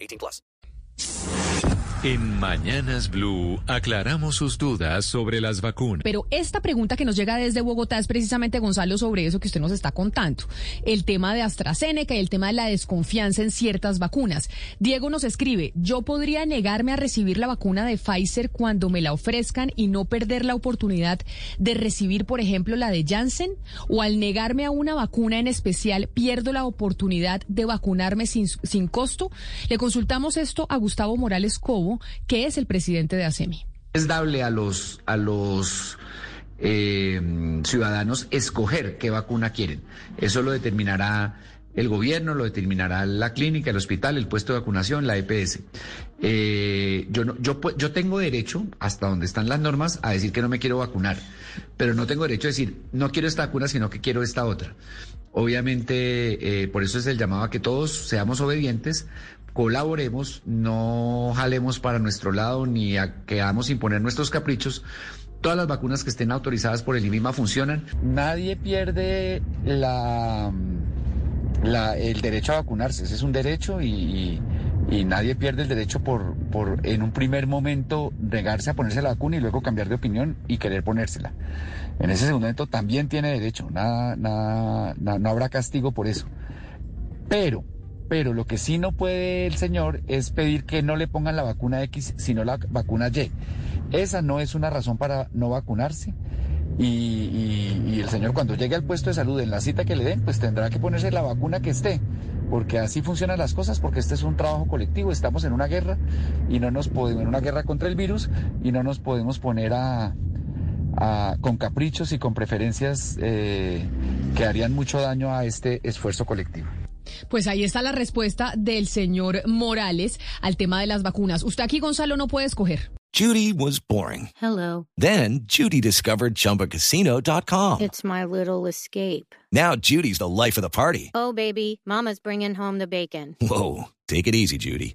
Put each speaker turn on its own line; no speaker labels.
18 plus.
En Mañanas Blue aclaramos sus dudas sobre las vacunas.
Pero esta pregunta que nos llega desde Bogotá es precisamente, Gonzalo, sobre eso que usted nos está contando. El tema de AstraZeneca y el tema de la desconfianza en ciertas vacunas. Diego nos escribe, yo podría negarme a recibir la vacuna de Pfizer cuando me la ofrezcan y no perder la oportunidad de recibir, por ejemplo, la de Janssen. O al negarme a una vacuna en especial, pierdo la oportunidad de vacunarme sin, sin costo. Le consultamos esto a Gustavo Morales Cobo que es el presidente de ASEMI.
Es dable a los, a los eh, ciudadanos escoger qué vacuna quieren. Eso lo determinará el gobierno, lo determinará la clínica, el hospital, el puesto de vacunación, la EPS. Eh, yo, no, yo, yo tengo derecho, hasta donde están las normas, a decir que no me quiero vacunar, pero no tengo derecho a decir no quiero esta vacuna, sino que quiero esta otra. Obviamente, eh, por eso es el llamado a que todos seamos obedientes, colaboremos, no jalemos para nuestro lado ni a, queramos imponer nuestros caprichos. Todas las vacunas que estén autorizadas por el INVIMA funcionan. Nadie pierde la, el derecho a vacunarse. Ese es un derecho y, nadie pierde el derecho por, por en un primer momento negarse a ponerse la vacuna y luego cambiar de opinión y querer ponérsela. En ese segundo momento también tiene derecho. Nada, nada, no habrá castigo por eso. Pero pero lo que sí no puede el señor es pedir que no le pongan la vacuna X, sino la vacuna Y. Esa no es una razón para no vacunarse. Y, el señor cuando llegue al puesto de salud en la cita que le den, pues tendrá que ponerse la vacuna que esté, porque así funcionan las cosas, porque este es un trabajo colectivo, estamos en una guerra y no nos podemos, en una guerra contra el virus y no nos podemos poner a, con caprichos y con preferencias eh, que harían mucho daño a este esfuerzo colectivo.
Pues ahí está la respuesta del señor Morales al tema de las vacunas. Usted aquí, Gonzalo, no puede escoger.
Judy was boring.
Hello.
Then Judy discovered chumbacasino.com.
It's my little escape.
Now Judy's the life of the party.
Oh, baby, Mama's bringing home the bacon.
Whoa. Take it easy, Judy.